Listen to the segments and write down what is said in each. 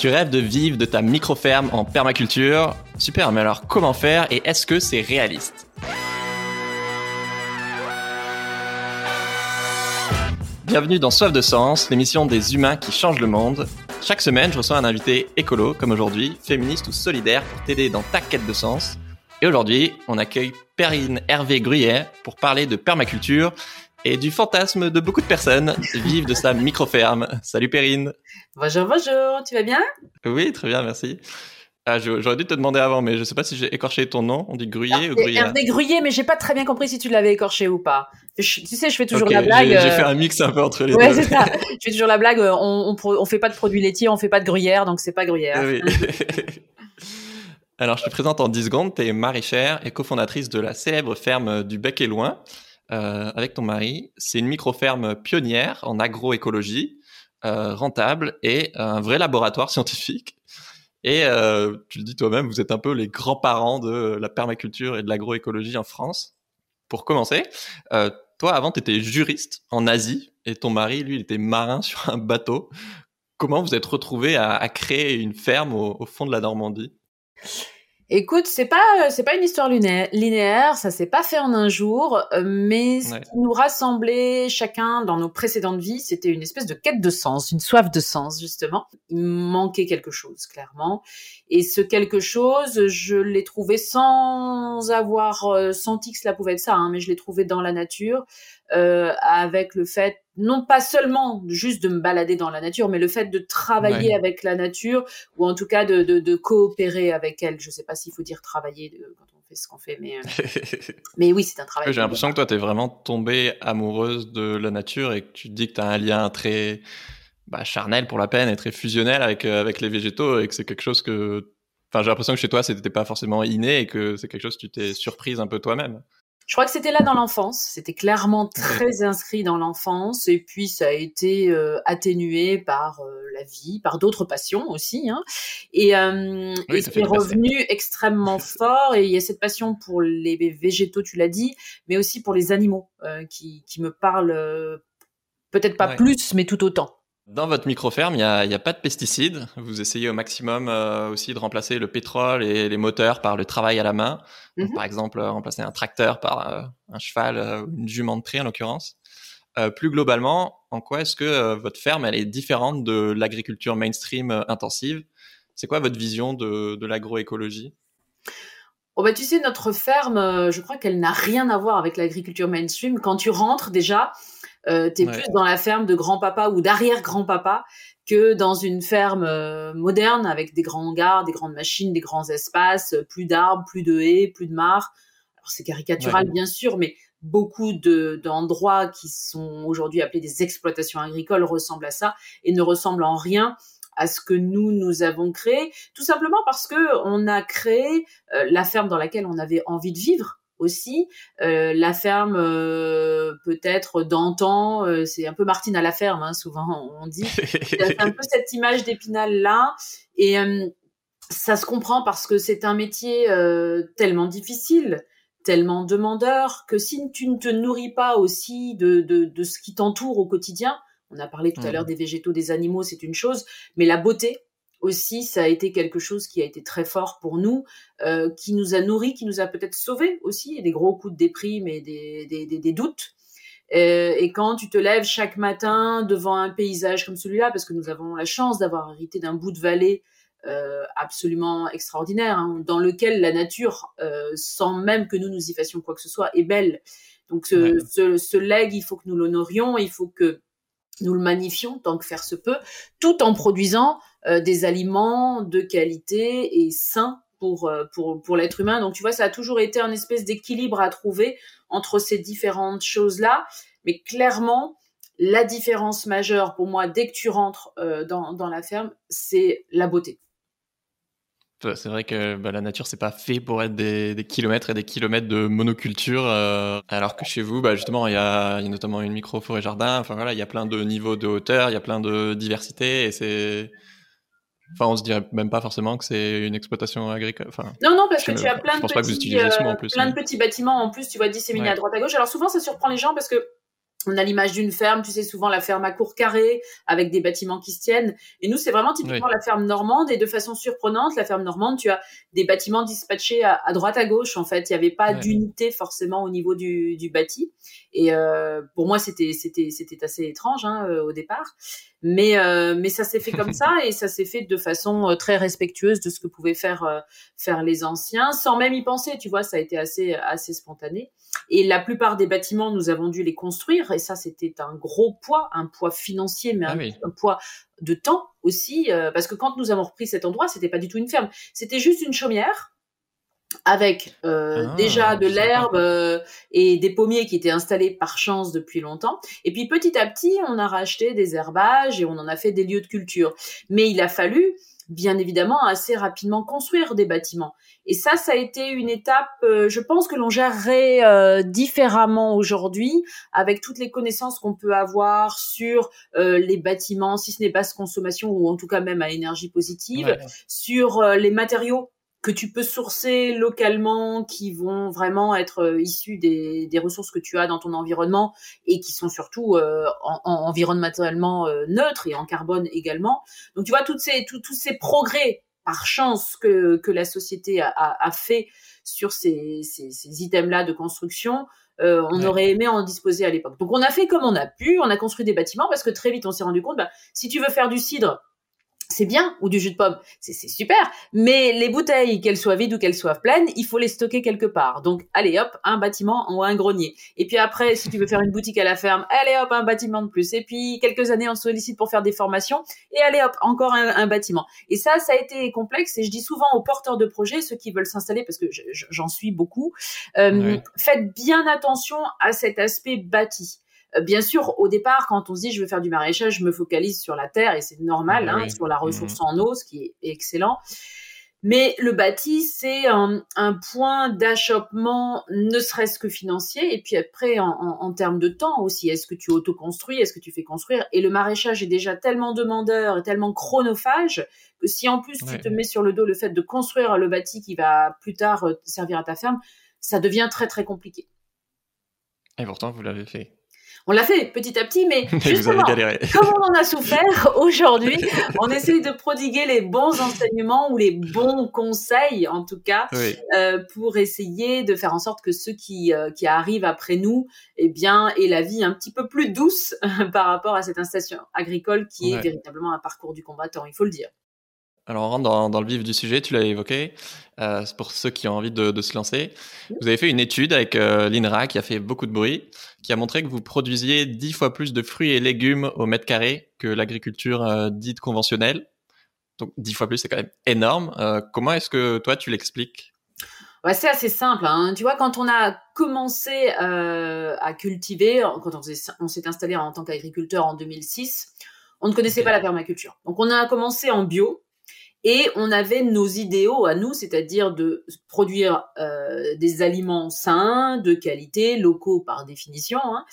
Tu rêves de vivre de ta micro-ferme en permaculture. Super, mais alors comment faire et est-ce que c'est réaliste? Bienvenue dans Soif de Sens, l'émission des humains qui changent le monde. Chaque semaine, je reçois un invité écolo, comme aujourd'hui, féministe ou solidaire, pour t'aider dans ta quête de sens. Et aujourd'hui, on accueille Perrine Hervé Gruyet pour parler de permaculture et du fantasme de beaucoup de personnes, vivre de sa micro-ferme. Salut Perrine Bonjour, bonjour, tu vas bien? Oui, très bien, merci. Ah, j'aurais dû te demander avant, mais je ne sais pas si j'ai écorché ton nom. On dit Gruyet ou Gruyet Hervé Gruyet, mais j'ai pas très bien compris si tu l'avais écorché ou pas. tu sais, je fais toujours la blague. J'ai euh, fait un mix un peu entre les deux. Ouais, c'est ça. Je fais toujours la blague. Euh, on, on, on, fait pas de produits laitiers, on fait pas de gruyère, donc c'est pas gruyère. Oui. Alors, je te présente en 10 secondes. Tu es maraîchère et cofondatrice de la célèbre ferme du Bec et Loin. Euh, avec ton mari. C'est une micro-ferme pionnière en agroécologie, euh, rentable et un vrai laboratoire scientifique. Et euh, tu le dis toi-même, vous êtes un peu les grands-parents de la permaculture et de l'agroécologie en France. Pour commencer, toi avant tu étais juriste en Asie et ton mari, lui, il était marin sur un bateau. Comment vous êtes retrouvés à, créer une ferme au fond de la Normandie? Écoute, c'est pas c'est pas une histoire linéaire, ça s'est pas fait en un jour, euh, mais ce qui nous rassemblait chacun dans nos précédentes vies, c'était une espèce de quête de sens, une soif de sens justement. Il manquait quelque chose clairement, et ce quelque chose, je l'ai trouvé sans avoir euh, senti que cela pouvait être ça, hein, mais je l'ai trouvé dans la nature, euh, avec le fait non pas seulement juste de me balader dans la nature, mais le fait de travailler avec la nature, ou en tout cas de, de, de coopérer avec elle. Je ne sais pas s'il faut dire travailler de, quand on fait ce qu'on fait, mais, euh, mais oui, c'est un travail. J'ai l'impression que toi, tu es vraiment tombée amoureuse de la nature et que tu te dis que tu as un lien très bah, charnel pour la peine et très fusionnel avec, euh, avec les végétaux et que c'est quelque chose que... Enfin, j'ai l'impression que chez toi, c'était pas forcément inné et que c'est quelque chose que tu t'es surprise un peu toi-même. Je crois que c'était là dans l'enfance, c'était clairement très inscrit dans l'enfance, et puis ça a été euh, atténué par euh, la vie, par d'autres passions aussi, hein. et, euh, c'est revenu extrêmement fort. Et il y a cette passion pour les végétaux, tu l'as dit, mais aussi pour les animaux euh, qui, qui me parlent peut-être pas plus, mais tout autant. Dans votre micro-ferme, il n'y a, a, pas de pesticides. Vous essayez au maximum euh, aussi de remplacer le pétrole et les moteurs par le travail à la main. Donc, mhm. par exemple, euh, remplacer un tracteur par euh, un cheval ou une jument de trait en l'occurrence. plus globalement, en quoi est-ce que votre ferme elle est différente de l'agriculture mainstream intensive? C'est quoi votre vision de, de l'agroécologie? Oh bah tu sais, notre ferme, je crois qu'elle n'a rien à voir avec l'agriculture mainstream. Quand tu rentres déjà, euh, tu es plus dans la ferme de grand-papa ou d'arrière-grand-papa que dans une ferme euh, moderne avec des grands hangars, des grandes machines, des grands espaces, plus d'arbres, plus de haies, plus de mares. Alors c'est caricatural bien sûr, mais beaucoup d'endroits qui sont aujourd'hui appelés des exploitations agricoles ressemblent à ça et ne ressemblent en rien à ce que nous nous avons créé, tout simplement parce que on a créé euh, la ferme dans laquelle on avait envie de vivre aussi. Euh, la ferme, euh, peut-être d'antan, euh, c'est un peu Martine à la ferme, hein, souvent on dit. c'est un peu cette image d'épinal là. Et ça se comprend parce que c'est un métier tellement difficile, tellement demandeur, que si tu ne te nourris pas aussi de, de, de ce qui t'entoure au quotidien, on a parlé tout à l'heure des végétaux, des animaux, c'est une chose, mais la beauté, aussi, ça a été quelque chose qui a été très fort pour nous, euh, qui nous a nourris, qui nous a peut-être sauvés aussi, et des gros coups de déprime et des, des, des, des doutes. Euh, et quand tu te lèves chaque matin devant un paysage comme celui-là, parce que nous avons la chance d'avoir hérité d'un bout de vallée euh, absolument extraordinaire, hein, dans lequel la nature, euh, sans même que nous nous y fassions quoi que ce soit, est belle. Donc ce, ce, ce leg, il faut que nous l'honorions, il faut que nous le magnifions tant que faire se peut, tout en produisant des aliments de qualité et sains pour, euh, pour, pour l'être humain. Donc tu vois, ça a toujours été un espèce d'équilibre à trouver entre ces différentes choses-là. Mais clairement, la différence majeure pour moi, dès que tu rentres euh, dans, dans la ferme, c'est la beauté. C'est vrai que bah, la nature, c'est pas fait pour être des, des, kilomètres et des kilomètres de monoculture, euh, alors que chez vous, bah, justement, il y y a, notamment une micro forêt jardin. Enfin voilà, il y a plein de niveaux de hauteur, il y a plein de diversité, et c'est, enfin, on se dirait même pas forcément que c'est une exploitation agricole. Enfin, non, non, parce que tu as plein de petits, euh, plein de petits bâtiments en plus, tu vois, disséminés à droite à gauche. Alors souvent, ça surprend les gens parce que on a l'image d'une ferme, tu sais, souvent la ferme à court carré, avec des bâtiments qui se tiennent. Et nous, c'est vraiment typiquement la ferme normande. Et de façon surprenante, la ferme normande, tu as des bâtiments dispatchés à, droite, à gauche. En fait, il n'y avait pas d'unité forcément au niveau du, du bâti. Et euh, pour moi, c'était c'était c'était assez étrange hein, euh, au départ. Mais euh, mais ça s'est fait comme ça et ça s'est fait de façon très respectueuse de ce que pouvaient faire faire les anciens, sans même y penser. Tu vois, ça a été assez assez spontané. Et la plupart des bâtiments, nous avons dû les construire. Et ça, c'était un gros poids, un poids financier, mais ah un, poids de temps aussi. Euh, parce que quand nous avons repris cet endroit, c'était pas du tout une ferme. C'était juste une chaumière avec euh, ah, déjà de l'herbe euh, et des pommiers qui étaient installés par chance depuis longtemps. Et puis petit à petit, on a racheté des herbages et on en a fait des lieux de culture. Mais il a fallu bien évidemment assez rapidement construire des bâtiments. Et ça, ça a été une étape, euh, je pense que l'on gérerait euh, différemment aujourd'hui avec toutes les connaissances qu'on peut avoir sur euh, les bâtiments, si ce n'est basse consommation ou en tout cas même à énergie positive, sur les matériaux que tu peux sourcer localement, qui vont vraiment être issus des, des, ressources que tu as dans ton environnement et qui sont surtout en, environnementalement neutres et en carbone également. Donc tu vois toutes ces tous ces progrès par chance que, que la société a, a, fait sur ces, ces, ces items-là de construction, euh, on aurait aimé en disposer à l'époque. Donc on a fait comme on a pu, on a construit des bâtiments parce que très vite on s'est rendu compte, bah, si tu veux faire du cidre, c'est bien, ou du jus de pomme, c'est super, mais les bouteilles, qu'elles soient vides ou qu'elles soient pleines, il faut les stocker quelque part. Donc, allez hop, un bâtiment ou un grenier. Et puis après, si tu veux faire une boutique à la ferme, allez hop, un bâtiment de plus. Et puis, quelques années, on sollicite pour faire des formations, et allez hop, encore un, bâtiment. Et ça, ça a été complexe, et je dis souvent aux porteurs de projets, ceux qui veulent s'installer, parce que j'en suis beaucoup, euh, faites bien attention à cet aspect bâti. Euh, bien sûr, au départ, quand on se dit je veux faire du maraîchage, je me focalise sur la terre et c'est normal, hein, sur la ressource mhm. en eau, ce qui est excellent. Mais le bâti, c'est un, point d'achoppement, ne serait-ce que financier, et puis après, en, termes de temps aussi. Est-ce que tu autoconstruis? Est-ce que tu fais construire? Et le maraîchage est déjà tellement demandeur et tellement chronophage que si en plus tu te mets sur le dos le fait de construire le bâti qui va plus tard euh, servir à ta ferme, ça devient très très compliqué. Et pourtant, vous l'avez fait. On l'a fait petit à petit, mais justement, comme on en a souffert aujourd'hui, on essaye de prodiguer les bons enseignements ou les bons conseils, en tout cas, euh, pour essayer de faire en sorte que ceux qui, euh, qui arrivent après nous, eh bien, aient la vie un petit peu plus douce par rapport à cette installation agricole qui est véritablement un parcours du combattant, il faut le dire. Alors, on rentre dans, le vif du sujet, tu l'as évoqué, euh, pour ceux qui ont envie de, se lancer. Vous avez fait une étude avec euh, l'INRA qui a fait beaucoup de bruit, qui a montré que vous produisiez dix fois plus de fruits et légumes au mètre carré que l'agriculture euh, dite conventionnelle. Donc, dix fois plus, c'est quand même énorme. comment est-ce que toi, tu l'expliques? Ouais, C'est assez simple. Hein. Tu vois, quand on a commencé à cultiver, quand on s'est installé en tant qu'agriculteur en 2006, on ne connaissait pas la permaculture. Donc, on a commencé en bio et on avait nos idéaux à nous, c'est-à-dire de produire euh, des aliments sains, de qualité, locaux par définition, hein,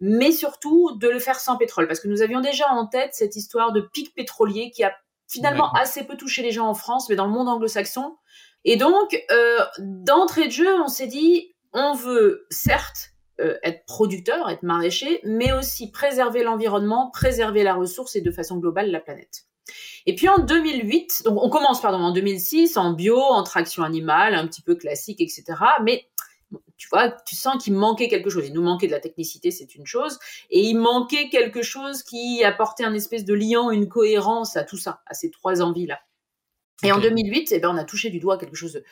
mais surtout de le faire sans pétrole, parce que nous avions déjà en tête cette histoire de pic pétrolier qui a finalement assez peu touché les gens en France, mais dans le monde anglo-saxon. Et donc, euh, d'entrée de jeu, on s'est dit, on veut certes euh, être producteur, être maraîcher, mais aussi préserver l'environnement, préserver la ressource et de façon globale la planète. Et puis en 2008, donc on commence pardon en 2006 en bio, en traction animale, un petit peu classique, etc. Mais tu vois, tu sens qu'il manquait quelque chose. Il nous manquait de la technicité, c'est une chose, et il manquait quelque chose qui apportait un espèce de lien, une cohérence à tout ça, à ces trois envies-là. Et en 2008, eh ben, on a touché du doigt quelque chose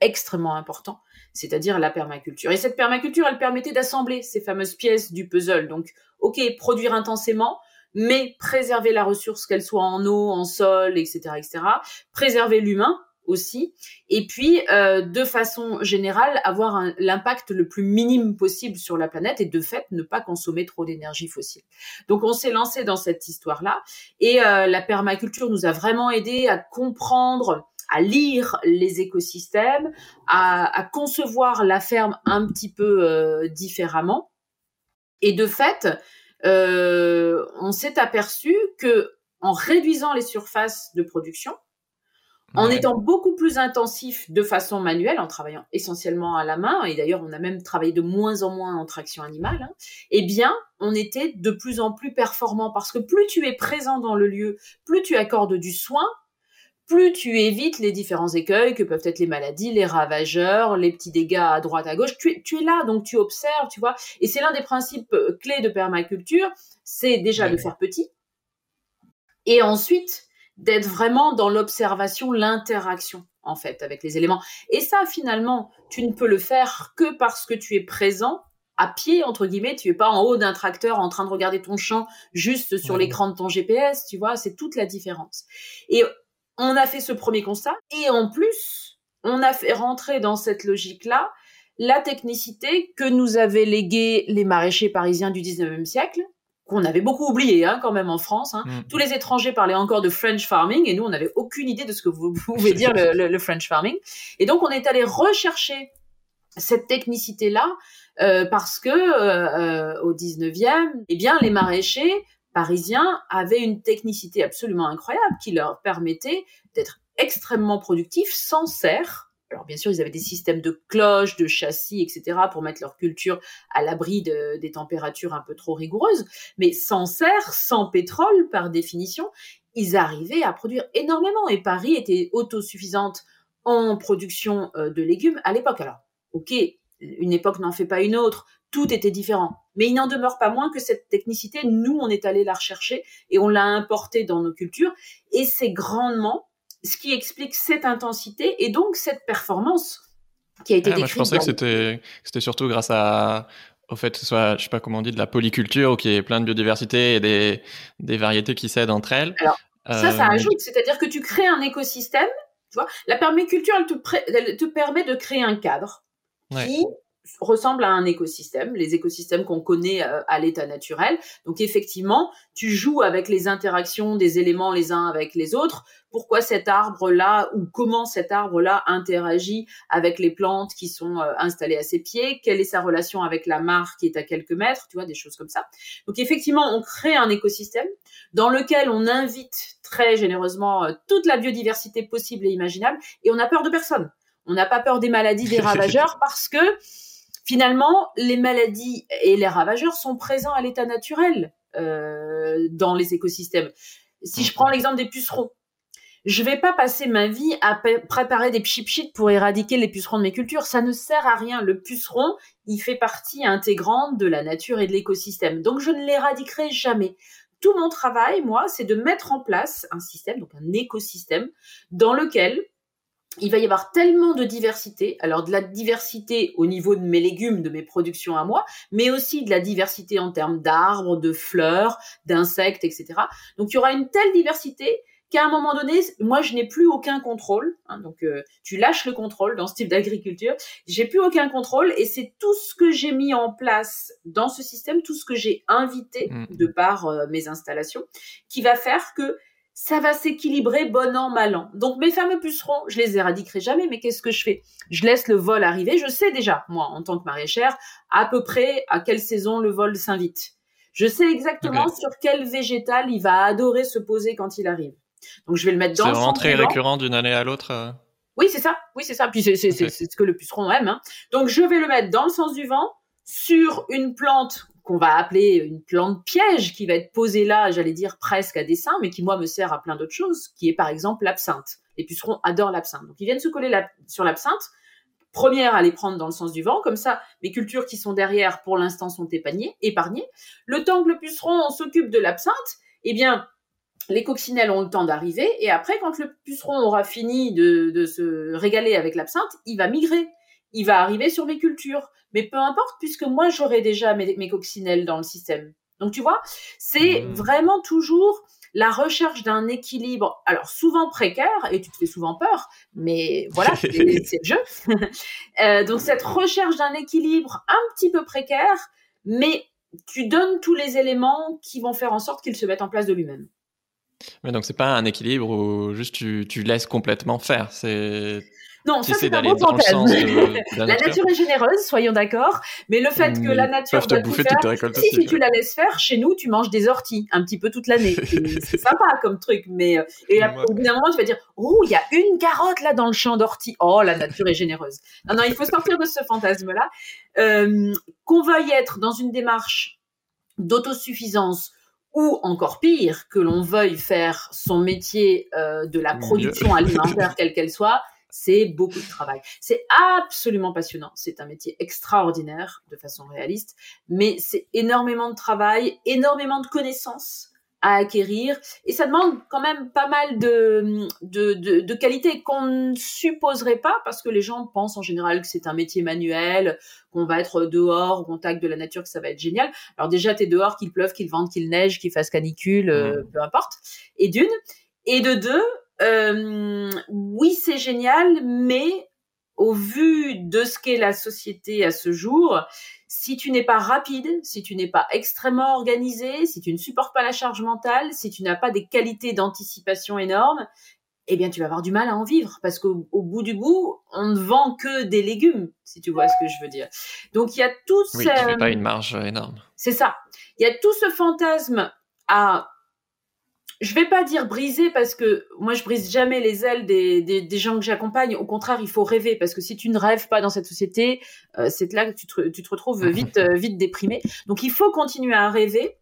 d'extrêmement important, c'est-à-dire la permaculture. Et cette permaculture, elle permettait d'assembler ces fameuses pièces du puzzle. Donc, ok, produire intensément, mais préserver la ressource, qu'elle soit en eau, en sol, etc., etc. Préserver l'humain aussi, et puis euh, de façon générale avoir l'impact le plus minime possible sur la planète et de fait ne pas consommer trop d'énergie fossile. Donc on s'est lancé dans cette histoire-là et euh, la permaculture nous a vraiment aidé à comprendre à lire les écosystèmes, à, à, concevoir la ferme un petit peu euh, différemment. Et de fait, euh, on s'est aperçu que en réduisant les surfaces de production, en étant beaucoup plus intensif de façon manuelle, en travaillant essentiellement à la main, et d'ailleurs on a même travaillé de moins en moins en traction animale, hein, eh bien on était de plus en plus performant parce que plus tu es présent dans le lieu, plus tu accordes du soin, plus tu évites les différents écueils que peuvent être les maladies, les ravageurs, les petits dégâts à droite, à gauche. Tu es, tu es là, donc tu observes, tu vois. Et c'est l'un des principes euh, clés de permaculture, c'est déjà de faire petit. Et ensuite, d'être vraiment dans l'observation, l'interaction en fait avec les éléments. Et ça, finalement, tu ne peux le faire que parce que tu es présent à pied entre guillemets, tu es pas en haut d'un tracteur en train de regarder ton champ juste sur l'écran de ton GPS, tu vois, c'est toute la différence. Et on a fait ce premier constat et en plus, on a fait rentrer dans cette logique-là la technicité que nous avaient léguée les maraîchers parisiens du 19e siècle, qu'on avait beaucoup oublié hein, quand même en France. Hein. Mm. Tous les étrangers parlaient encore de French farming et nous, on n'avait aucune idée de ce que vous pouvez dire le, French farming. Et donc, on est allé rechercher cette technicité-là euh, parce que euh, euh au 19e, eh bien, les maraîchers parisiens avaient une technicité absolument incroyable qui leur permettait d'être extrêmement productifs sans serre alors bien sûr, ils avaient des systèmes de cloches, de châssis, etc. pour mettre leur culture à l'abri de, des températures un peu trop rigoureuses. Mais sans serre, sans pétrole, par définition, ils arrivaient à produire énormément. Et Paris était autosuffisante en production euh, de légumes à l'époque. Alors, ok, une époque n'en fait pas une autre, tout était différent. Mais il n'en demeure pas moins que cette technicité, nous, on est allé la rechercher et on l'a importée dans nos cultures. Et c'est grandement ce qui explique cette intensité et donc cette performance qui a été décrite. je pensais que c'était c'était surtout grâce à au fait, ce soit, je sais pas comment on dit, de la polyculture, qui est plein de biodiversité et des, des variétés qui s'aident entre elles. Alors, ça, ça euh, ajoute. C'est-à-dire que tu crées un écosystème, tu vois. La permaculture, elle te, elle te permet de créer un cadre qui ressemble à un écosystème, les écosystèmes qu'on connaît euh, à l'état naturel. Donc effectivement, tu joues avec les interactions des éléments les uns avec les autres. Pourquoi cet arbre-là ou comment cet arbre-là interagit avec les plantes qui sont euh, installées à ses pieds? Quelle est sa relation avec la mare qui est à quelques mètres? Tu vois, des choses comme ça. Donc effectivement, on crée un écosystème dans lequel on invite très généreusement euh, toute la biodiversité possible et imaginable et on n'a peur de personne. On n'a pas peur des maladies, des ravageurs parce que finalement, les maladies et les ravageurs sont présents à l'état naturel euh, dans les écosystèmes. Si je prends l'exemple des pucerons, je vais pas passer ma vie à préparer des pchit pour éradiquer les pucerons de mes cultures. Ça ne sert à rien. Le puceron, il fait partie intégrante de la nature et de l'écosystème. Donc, je ne l'éradiquerai jamais. Tout mon travail, moi, c'est de mettre en place un système, donc un écosystème, dans lequel il va y avoir tellement de diversité, alors de la diversité au niveau de mes légumes, de mes productions à moi, mais aussi de la diversité en termes d'arbres, de fleurs, d'insectes, etc. Donc il y aura une telle diversité qu'à un moment donné, moi je n'ai plus aucun contrôle. Hein, donc euh, tu lâches le contrôle dans ce type d'agriculture. J'ai plus aucun contrôle et c'est tout ce que j'ai mis en place dans ce système, tout ce que j'ai invité mmh. de par euh, mes installations, qui va faire que ça va s'équilibrer bon an, mal an. Donc mes fameux pucerons, je les éradiquerai jamais, mais qu'est-ce que je fais? Je laisse le vol arriver. Je sais déjà, moi, en tant que maraîchère, à peu près à quelle saison le vol s'invite. Je sais exactement sur quel végétal il va adorer se poser quand il arrive. Donc je vais le mettre dans. C'est vraiment très récurrent d'une année à l'autre. Euh. Oui, c'est ça. Oui, c'est ça. Puis c'est ce que le puceron aime. Hein. Donc je vais le mettre dans le sens du vent sur une plante qu'on va appeler une plante piège qui va être posée là, j'allais dire presque à dessin, mais qui moi me sert à plein d'autres choses, qui est par exemple l'absinthe. Les pucerons adorent l'absinthe. Donc ils viennent se coller sur l'absinthe. Première à les prendre dans le sens du vent, comme ça mes cultures qui sont derrière pour l'instant sont épargnées. épargnées. Le temps que le puceron s'occupe de l'absinthe, eh bien les coccinelles ont le temps d'arriver et après quand le puceron aura fini de se régaler avec l'absinthe, il va migrer il va arriver sur mes cultures. Mais peu importe, puisque moi, j'aurai déjà mes, coccinelles dans le système. Donc, tu vois, c'est mmh. vraiment toujours la recherche d'un équilibre, alors souvent précaire, et tu te fais souvent peur, mais voilà, c'est le jeu. Euh, donc, cette recherche d'un équilibre un petit peu précaire, mais tu donnes tous les éléments qui vont faire en sorte qu'il se mette en place de lui-même. Mais donc, c'est pas un équilibre où juste tu, tu laisses complètement faire. C'est Non, ça c'est un beau fantasme. la nature est généreuse, soyons d'accord, mais le fait que la nature te bouffer toutes tes récoltes si, tu la laisses faire, chez nous, tu manges des orties un petit peu toute l'année. c'est sympa comme truc, mais euh, et au bout d'un moment, tu vas dire, oh, il y a une carotte là dans le champ d'orties. Oh, la nature est généreuse. Non, non, il faut sortir de ce fantasme-là. Euh, qu'on veuille être dans une démarche d'autosuffisance ou encore pire, que l'on veuille faire son métier euh, de la production alimentaire, quelle qu'elle soit, c'est beaucoup de travail. C'est absolument passionnant. C'est un métier extraordinaire de façon réaliste, mais c'est énormément de travail, énormément de connaissances à acquérir et ça demande quand même pas mal de, de, de, qualités qu'on ne supposerait pas parce que les gens pensent en général que c'est un métier manuel, qu'on va être dehors au contact de la nature, que ça va être génial. Alors déjà, tu es dehors, qu'il pleuve, qu'il vente, qu'il neige, qu'il fasse canicule, euh, peu importe. Et d'une. Et de deux, euh, oui, c'est génial, mais au vu de ce qu'est la société à ce jour, si tu n'es pas rapide, si tu n'es pas extrêmement organisé, si tu ne supportes pas la charge mentale, si tu n'as pas des qualités d'anticipation énormes, eh bien, tu vas avoir du mal à en vivre parce qu'au bout du bout, on ne vend que des légumes, si tu vois ce que je veux dire. Donc, il y a tout oui, ce... pas une marge énorme. C'est ça. Il y a tout ce fantasme à je vais pas dire briser parce que moi je brise jamais les ailes des, des, des gens que j'accompagne. Au contraire, il faut rêver parce que si tu ne rêves pas dans cette société, euh, c'est là que tu te, tu te retrouves vite euh, vite déprimé. Donc il faut continuer à rêver.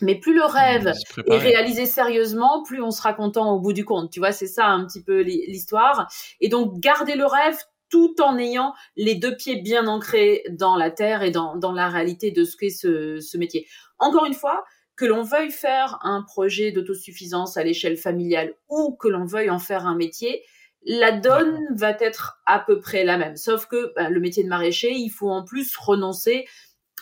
Mais plus le rêve est réalisé sérieusement, plus on sera content au bout du compte. Tu vois, c'est ça un petit peu l'histoire. Et donc garder le rêve tout en ayant les deux pieds bien ancrés dans la terre et dans, dans la réalité de ce qu'est ce, ce métier. Encore une fois, que l'on veuille faire un projet d'autosuffisance à l'échelle familiale ou que l'on veuille en faire un métier, la donne va être à peu près la même. Sauf que bah, le métier de maraîcher, il faut en plus renoncer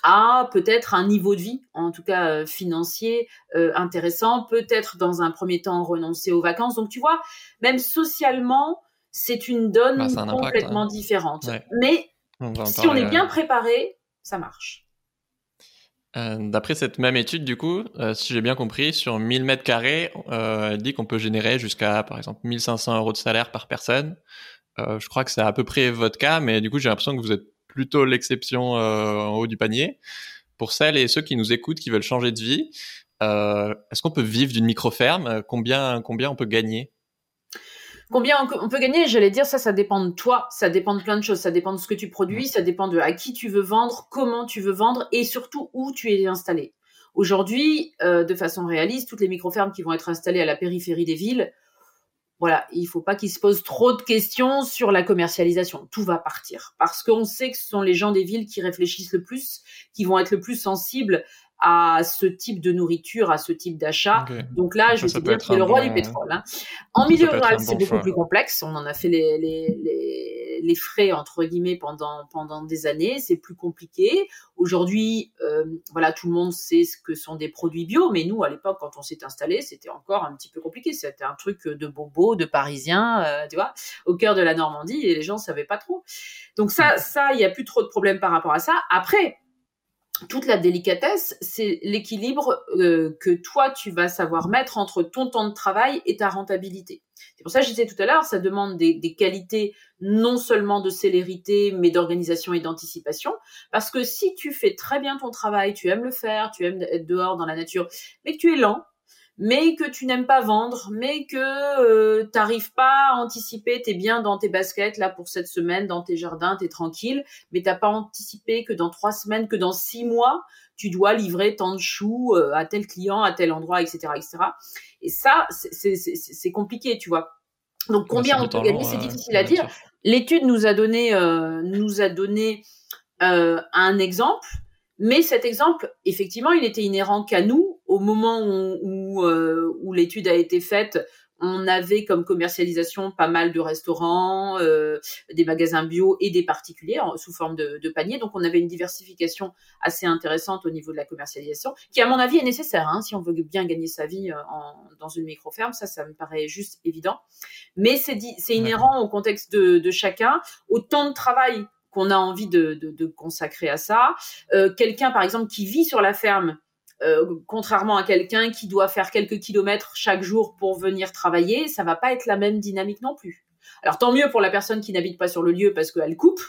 à peut-être un niveau de vie, en tout cas euh, financier, euh, intéressant, peut-être dans un premier temps renoncer aux vacances. Donc tu vois, même socialement, c'est une donne bah, complètement hein. différente. Mais si on est bien préparé, ça marche. Euh, d'après cette même étude, du coup, euh, si j'ai bien compris, sur 1000 mètres carrés, euh, elle dit qu'on peut générer jusqu'à, par exemple, 1500 euros de salaire par personne. je crois que c'est à peu près votre cas, mais du coup, j'ai l'impression que vous êtes plutôt l'exception en haut du panier. Pour celles et ceux qui nous écoutent, qui veulent changer de vie, est-ce qu'on peut vivre d'une micro-ferme? Combien, combien on peut gagner? Combien on, peut gagner? J'allais dire ça, ça dépend de toi, ça dépend de plein de choses, ça dépend de ce que tu produis, ça dépend de à qui tu veux vendre, comment tu veux vendre et surtout où tu es installé. Aujourd'hui, euh, de façon réaliste, toutes les micro-fermes qui vont être installées à la périphérie des villes, voilà, il faut pas qu'ils se posent trop de questions sur la commercialisation. Tout va partir. Parce qu'on sait que ce sont les gens des villes qui réfléchissent le plus, qui vont être le plus sensibles à ce type de nourriture, à ce type d'achat. Donc là, je vais dire que c'est le roi du pétrole. Hein. En milieu rural, c'est beaucoup plus complexe. On en a fait les, les, les, frais entre guillemets pendant pendant des années. C'est plus compliqué. Aujourd'hui, euh, voilà, tout le monde sait ce que sont des produits bio, mais nous, à l'époque, quand on s'est installé, c'était encore un petit peu compliqué. C'était un truc de bobo, de parisien, euh, tu vois, au cœur de la Normandie, et les gens savaient pas trop. Donc ça, ça, il y a plus trop de problèmes par rapport à ça. Après, toute la délicatesse, c'est l'équilibre euh, que toi, tu vas savoir mettre entre ton temps de travail et ta rentabilité. C'est pour ça que je disais tout à l'heure, ça demande des, des, qualités non seulement de célérité, mais d'organisation et d'anticipation. Parce que si tu fais très bien ton travail, tu aimes le faire, tu aimes être dehors dans la nature, mais que tu es lent, mais que tu n'aimes pas vendre, mais que euh, tu n'arrives pas à anticiper, tu es bien dans tes baskets là pour cette semaine, dans tes jardins, tu es tranquille, mais t'as pas anticipé que dans trois semaines, que dans six mois, tu dois livrer tant de choux euh, à tel client, à tel endroit, etc. etc. Et ça, c'est compliqué, tu vois. Donc combien on peut gagner, c'est difficile à dire. L'étude nous a donné, euh, nous a donné un exemple mais cet exemple, effectivement, il était inhérent qu'à nous. Au moment où, où, euh, où l'étude a été faite, on avait comme commercialisation pas mal de restaurants, euh, des magasins bio et des particuliers sous forme de, de panier. Donc on avait une diversification assez intéressante au niveau de la commercialisation, qui à mon avis est nécessaire hein, si on veut bien gagner sa vie euh, en, dans une micro-ferme. Ça, ça me paraît juste évident. Mais c'est inhérent au contexte de, de chacun, au temps de travail qu'on a envie de, de, consacrer à ça. Euh, quelqu'un, par exemple, qui vit sur la ferme, euh, contrairement à quelqu'un qui doit faire quelques kilomètres chaque jour pour venir travailler, ça va pas être la même dynamique non plus. Alors tant mieux pour la personne qui n'habite pas sur le lieu parce qu'elle coupe.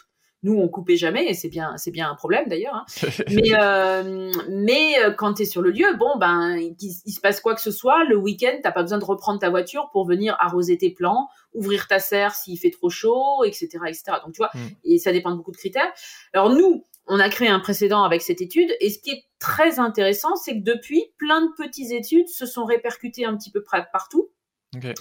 Nous, on coupait jamais et c'est bien, c'est bien un problème d'ailleurs. Hein. mais euh, mais euh, quand tu es sur le lieu, bon ben il, se passe quoi que ce soit, le week-end, t'as pas besoin de reprendre ta voiture pour venir arroser tes plants, ouvrir ta serre s'il fait trop chaud, etc., etc. Donc tu vois, mm. et ça dépend de beaucoup de critères. Alors nous, on a créé un précédent avec cette étude et ce qui est très intéressant, c'est que depuis, plein de petites études se sont répercutées un petit peu partout.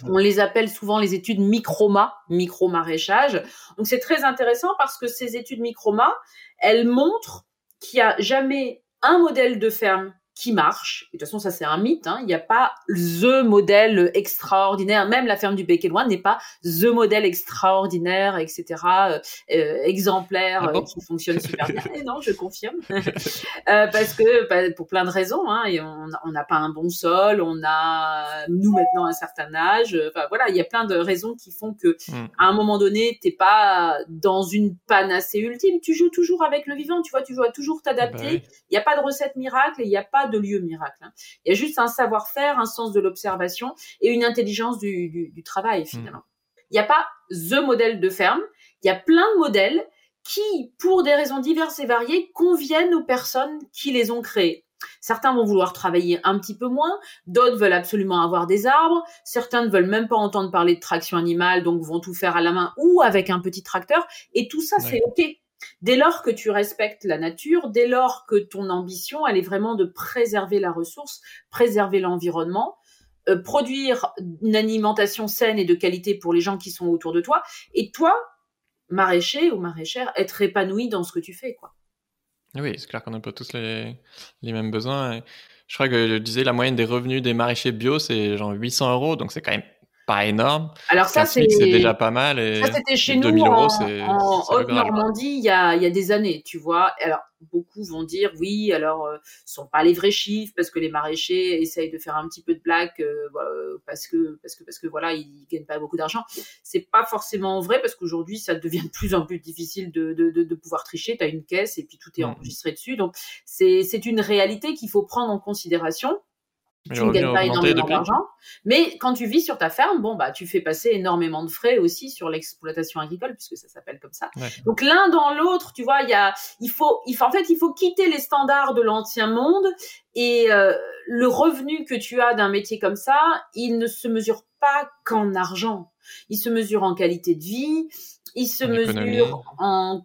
On les appelle souvent les études microma, micro-maraîchage. Donc c'est très intéressant parce que ces études microma, elles montrent qu'il n'y a jamais un modèle de ferme qui marche. de toute façon, ça c'est un mythe. Hein. Il n'y a pas the modèle extraordinaire. Même la ferme du Bec et Loin n'est pas the modèle extraordinaire, etc. Euh, euh, exemplaire ah euh, qui fonctionne super bien. Et non, je confirme. parce que bah, pour plein de raisons. Hein, et on n'a pas un bon sol. On a nous maintenant un certain âge. Enfin voilà, il y a plein de raisons qui font que hmm. à un moment donné, t'es pas dans une panacée ultime. Tu joues toujours avec le vivant. Tu vois, tu dois toujours t'adapter. Bah il n'y a pas de recette miracle. Il n'y a pas de lieu miracle. Hein. Il y a juste un savoir-faire, un sens de l'observation et une intelligence du, travail finalement. Il n'y a pas the modèle de ferme. Il y a plein de modèles qui, pour des raisons diverses et variées, conviennent aux personnes qui les ont créés. Certains vont vouloir travailler un petit peu moins, d'autres veulent absolument avoir des arbres, certains ne veulent même pas entendre parler de traction animale, donc vont tout faire à la main ou avec un petit tracteur, et tout ça c'est ok. Dès lors que tu respectes la nature, dès lors que ton ambition, elle est vraiment de préserver la ressource, préserver l'environnement, euh, produire une alimentation saine et de qualité pour les gens qui sont autour de toi, et toi, maraîcher ou maraîchère, être épanoui dans ce que tu fais, quoi. Oui, c'est clair qu'on n'a pas tous les, mêmes besoins. Je crois que je disais la moyenne des revenus des maraîchers bio, c'est genre 800 euros, donc c'est quand même pas énorme. Alors ça, c'est déjà pas mal. Et ça, c'était chez nous euros, en, Haute-Normandie il y a, il y a des années, tu vois. Alors, beaucoup vont dire, oui, alors, euh, ce sont pas les vrais chiffres parce que les maraîchers essayent de faire un petit peu de blague euh, parce que, parce que, parce que voilà, ils gagnent pas beaucoup d'argent. C'est pas forcément vrai parce qu'aujourd'hui, ça devient de plus en plus difficile de, de, de, de pouvoir tricher. Tu as une caisse et puis tout est mmh. enregistré dessus. Donc, c'est une réalité qu'il faut prendre en considération tu ne gagnes pas énormément d'argent. Mais quand tu vis sur ta ferme, bon, bah, tu fais passer énormément de frais aussi sur l'exploitation agricole, puisque ça s'appelle comme ça. Donc, l'un dans l'autre, tu vois, il y a, il faut, il faut, en fait, il faut quitter les standards de l'ancien monde et euh, le revenu que tu as d'un métier comme ça, il ne se mesure pas qu'en argent. Il se mesure en qualité de vie, il se mesure en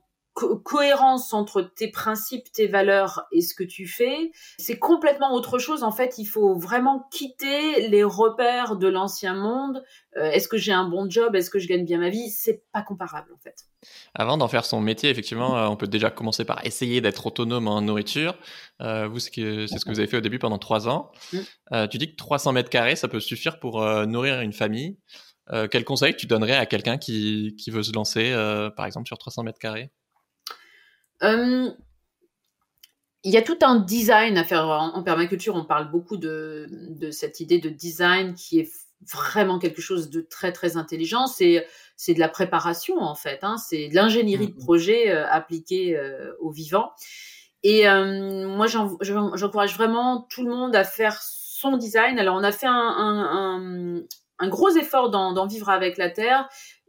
cohérence entre tes principes, tes valeurs et ce que tu fais, c'est complètement autre chose. En fait, il faut vraiment quitter les repères de l'ancien monde. Euh, est-ce que j'ai un bon job? Est-ce que je gagne bien ma vie? C'est pas comparable en fait. Avant d'en faire son métier, effectivement, euh, on peut déjà commencer par essayer d'être autonome en nourriture. Euh, vous, c'est ce que vous avez fait au début pendant trois ans. Mm. tu dis que 300 mètres carrés, ça peut suffire pour nourrir une famille. quel conseil tu donnerais à quelqu'un qui, qui, veut se lancer, par exemple, sur 300 mètres carrés? Euh, il y a tout un design à faire en, permaculture. On parle beaucoup de, cette idée de design qui est vraiment quelque chose de très très intelligent. C'est c'est de la préparation en fait. Hein. C'est de l'ingénierie de mm-hmm. projet euh, appliquée euh, au vivant. Et moi, j'encourage vraiment tout le monde à faire son design. Alors, on a fait un, gros effort dans Vivre avec la Terre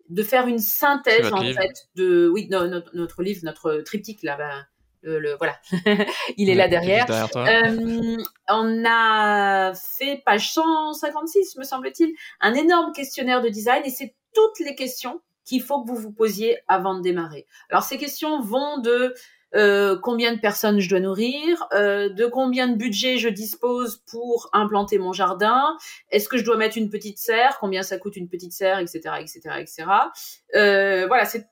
de faire une synthèse en fait de oui notre, livre notre triptyque là bas le, voilà. Il est là derrière, euh, on a fait page 156 me semble-t-il un énorme questionnaire de design et c'est toutes les questions qu'il faut que vous vous posiez avant de démarrer. Alors ces questions vont de euh, combien de personnes je dois nourrir, euh, de combien de budget je dispose pour implanter mon jardin, est-ce que je dois mettre une petite serre, combien ça coûte une petite serre, etc., etc., etc. Euh, voilà, c'est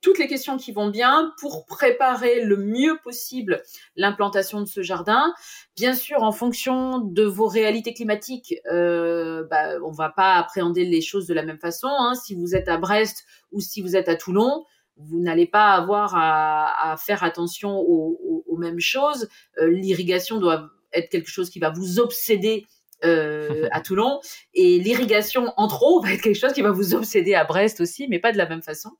toutes les questions qui vont bien pour préparer le mieux possible l'implantation de ce jardin. Bien sûr, en fonction de vos réalités climatiques, euh, bah, on va pas appréhender les choses de la même façon. Hein. Si vous êtes à Brest ou si vous êtes à Toulon, vous n'allez pas avoir à, faire attention aux, mêmes choses. Euh, l'irrigation doit être quelque chose qui va vous obséder euh, à Toulon et l'irrigation en trop va être quelque chose qui va vous obséder à Brest aussi, mais pas de la même façon.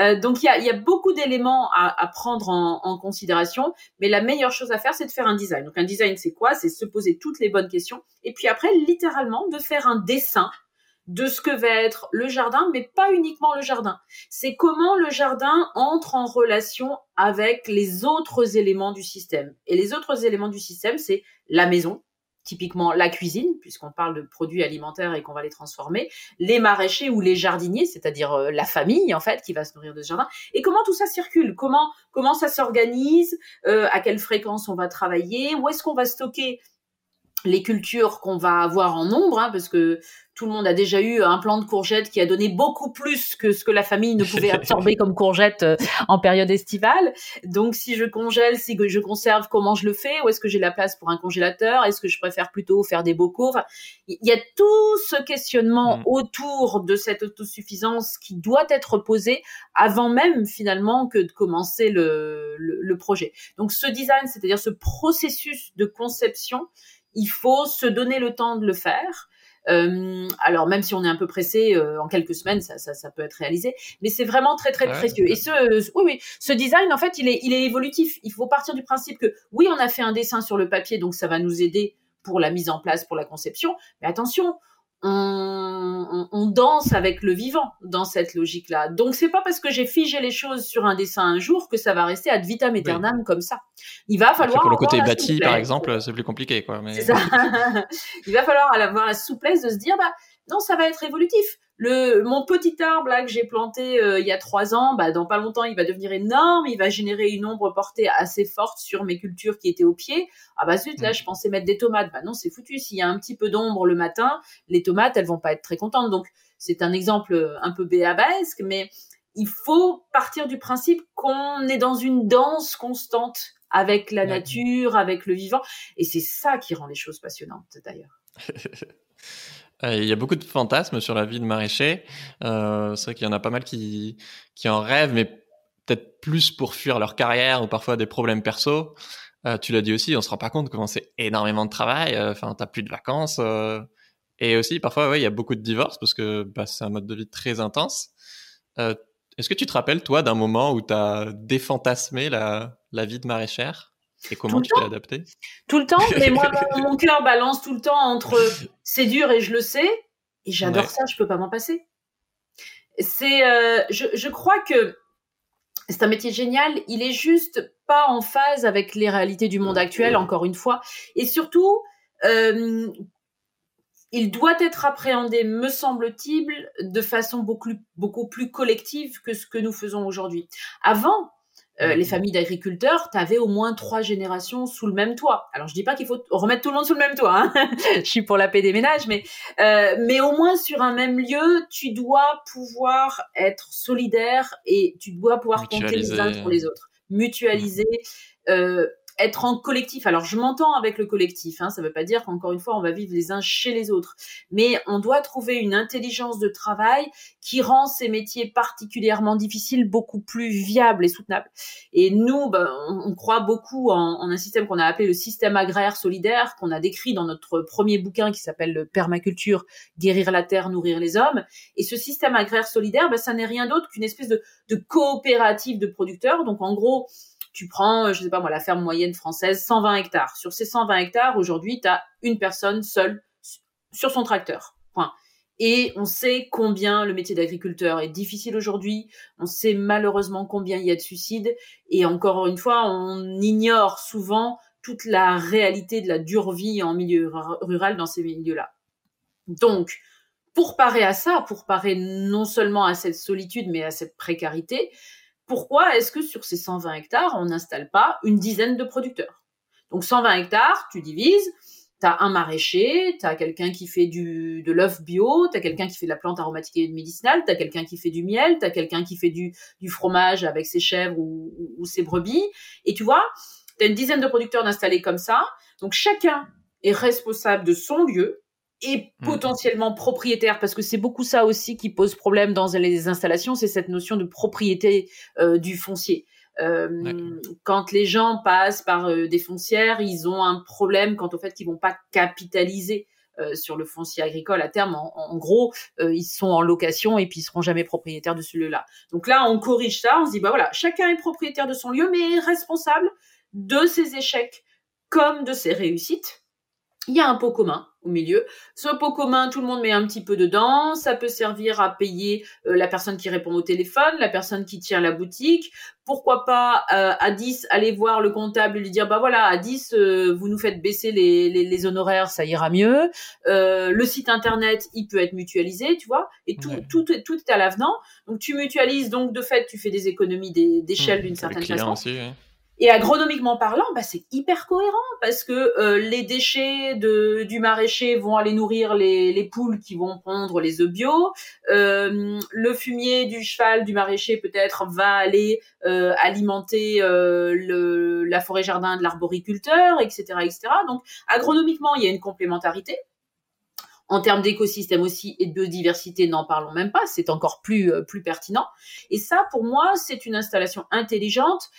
Euh, donc il y a, beaucoup d'éléments à, prendre en, considération, mais la meilleure chose à faire, c'est de faire un design. Donc un design, c'est quoi? C'est se poser toutes les bonnes questions et puis après, littéralement, de faire un dessin de ce que va être le jardin, mais pas uniquement le jardin. C'est comment le jardin entre en relation avec les autres éléments du système. Et les autres éléments du système, c'est la maison, typiquement la cuisine, puisqu'on parle de produits alimentaires et qu'on va les transformer, les maraîchers ou les jardiniers, c'est-à-dire euh, la famille en fait qui va se nourrir de ce jardin, et comment tout ça circule, comment comment ça s'organise, euh, à quelle fréquence on va travailler, où est-ce qu'on va stocker les cultures qu'on va avoir en nombre, hein, parce que tout le monde a déjà eu un plant de courgettes qui a donné beaucoup plus que ce que la famille ne pouvait absorber comme courgettes euh, en période estivale. Donc, si je congèle, si je conserve, comment je le fais? Où est-ce que j'ai la place pour un congélateur? Est-ce que je préfère plutôt faire des bocaux enfin, Il y a tout ce questionnement mm. autour de cette autosuffisance qui doit être posé avant même finalement que de commencer le, le, le projet. Donc, ce design, c'est-à-dire ce processus de conception, il faut se donner le temps de le faire. Euh, alors même si on est un peu pressé, euh, en quelques semaines, ça, ça, ça, peut être réalisé, mais c'est vraiment très très précieux. Et ce, oui oui, ce design en fait, il est il est évolutif. Il faut partir du principe que oui, on a fait un dessin sur le papier, donc ça va nous aider pour la mise en place, pour la conception. Mais attention, on, on, danse avec le vivant dans cette logique-là. Donc c'est pas parce que j'ai figé les choses sur un dessin un jour que ça va rester ad vitam aeternam comme ça. Il va falloir. pour le côté bâti, par exemple, c'est plus compliqué, quoi. Mais... Ça. Il va falloir avoir la souplesse de se dire, bah non, ça va être évolutif le mon petit arbre là que j'ai planté euh, il y a trois ans, bah dans pas longtemps il va devenir énorme, il va générer une ombre portée assez forte sur mes cultures qui étaient au pied. Ah bah zut là mm. je pensais mettre des tomates, bah non c'est foutu. S'il y a un petit peu d'ombre le matin, les tomates elles vont pas être très contentes. Donc c'est un exemple un peu béabesque, mais il faut partir du principe qu'on est dans une danse constante avec la nature, avec le vivant, et c'est ça qui rend les choses passionnantes d'ailleurs. Euh, il y a beaucoup de fantasmes sur la vie de maraîcher. Euh, c'est vrai qu'il y en a pas mal qui, qui en rêvent, mais peut-être plus pour fuir leur carrière ou parfois des problèmes perso. Euh, tu l'as dit aussi, on se rend pas compte comment c'est énormément de travail. Euh, enfin, t'as plus de vacances. Euh. et aussi, parfois, ouais, il y a beaucoup de divorces parce que bah, c'est un mode de vie très intense. Est-ce que tu te rappelles, toi, d'un moment où tu as défantasmé la, la vie de maraîchère? Et comment tu t'es adapté? Tout le temps, mais moi, mon, cœur balance tout le temps entre c'est dur et je le sais, et j'adore ça, je peux pas m'en passer. C'est, euh, je, je, crois que c'est un métier génial, il est juste pas en phase avec les réalités du monde actuel, encore une fois, et surtout, euh, il doit être appréhendé, me semble-t-il, de façon beaucoup, beaucoup plus collective que ce que nous faisons aujourd'hui. Avant, euh, les familles d'agriculteurs, tu avais au moins trois générations sous le même toit. Alors je dis pas qu'il faut remettre tout le monde sous le même toit, hein. je suis pour la paix des ménages, mais euh, mais au moins sur un même lieu, tu dois pouvoir être solidaire et tu dois pouvoir compter les uns pour les autres, mutualiser. Euh, être en collectif. Alors, je m'entends avec le collectif. Hein, ça ne veut pas dire qu'encore une fois, on va vivre les uns chez les autres. Mais on doit trouver une intelligence de travail qui rend ces métiers particulièrement difficiles beaucoup plus viables et soutenables. Et nous, ben, on, croit beaucoup en, un système qu'on a appelé le système agraire solidaire, qu'on a décrit dans notre premier bouquin qui s'appelle le Permaculture, guérir la terre, nourrir les hommes. Et ce système agraire solidaire, ben, ça n'est rien d'autre qu'une espèce de coopérative de producteurs. Donc, en gros, tu prends, euh, je sais pas moi, la ferme moyenne française, 120 hectares. Sur ces 120 hectares, aujourd'hui, tu as une personne seule sur son tracteur. Point. Et on sait combien le métier d'agriculteur est difficile aujourd'hui. On sait malheureusement combien il y a de suicides. Et encore une fois, on ignore souvent toute la réalité de la dure vie en milieu rural dans ces milieux-là. Donc, pour parer à ça, pour parer non seulement à cette solitude, mais à cette précarité, pourquoi est-ce que sur ces 120 hectares, on n'installe pas une dizaine de producteurs? Donc 120 hectares, tu divises, tu as un maraîcher, tu as quelqu'un qui fait du, de l'œuf bio, tu as quelqu'un qui fait de la plante aromatique et médicinale, tu as quelqu'un qui fait du miel, tu as quelqu'un qui fait du, du, fromage avec ses chèvres ou, ou, ses brebis. Et tu vois, tu as une dizaine de producteurs installés comme ça. Donc chacun est responsable de son lieu, et mmh. potentiellement propriétaire, parce que c'est beaucoup ça aussi qui pose problème dans les installations, c'est cette notion de propriété euh, du foncier. Euh, quand les gens passent par euh, des foncières, ils ont un problème quant au fait qu'ils vont pas capitaliser euh, sur le foncier agricole à terme. En, en gros, euh, ils sont en location et puis ils seront jamais propriétaires de ce lieu-là. Donc là, on corrige ça, on se dit bah voilà, chacun est propriétaire de son lieu, mais est responsable de ses échecs comme de ses réussites il y a un pot commun au milieu. Ce pot commun, tout le monde met un petit peu dedans. Ça peut servir à payer euh, la personne qui répond au téléphone, la personne qui tient la boutique. Pourquoi pas euh, à 10 aller voir le comptable et lui dire bah voilà à 10 euh, vous nous faites baisser les, les, honoraires, ça ira mieux. le site internet il peut être mutualisé, tu vois. Et tout tout tout est à l'avenant. Donc tu mutualises donc de fait tu fais des économies d'échelle mmh, d'une certaine façon. Aussi, et agronomiquement parlant, bah, c'est hyper cohérent parce que euh, les déchets du maraîcher vont aller nourrir les, les poules qui vont pondre les œufs bio. Euh, le fumier du cheval du maraîcher peut-être va aller euh, alimenter la forêt jardin de l'arboriculteur, etc., etc. Donc agronomiquement, il y a une complémentarité. En termes d'écosystème aussi et de biodiversité, n'en parlons même pas, c'est encore plus pertinent. Et ça, pour moi, c'est une installation intelligente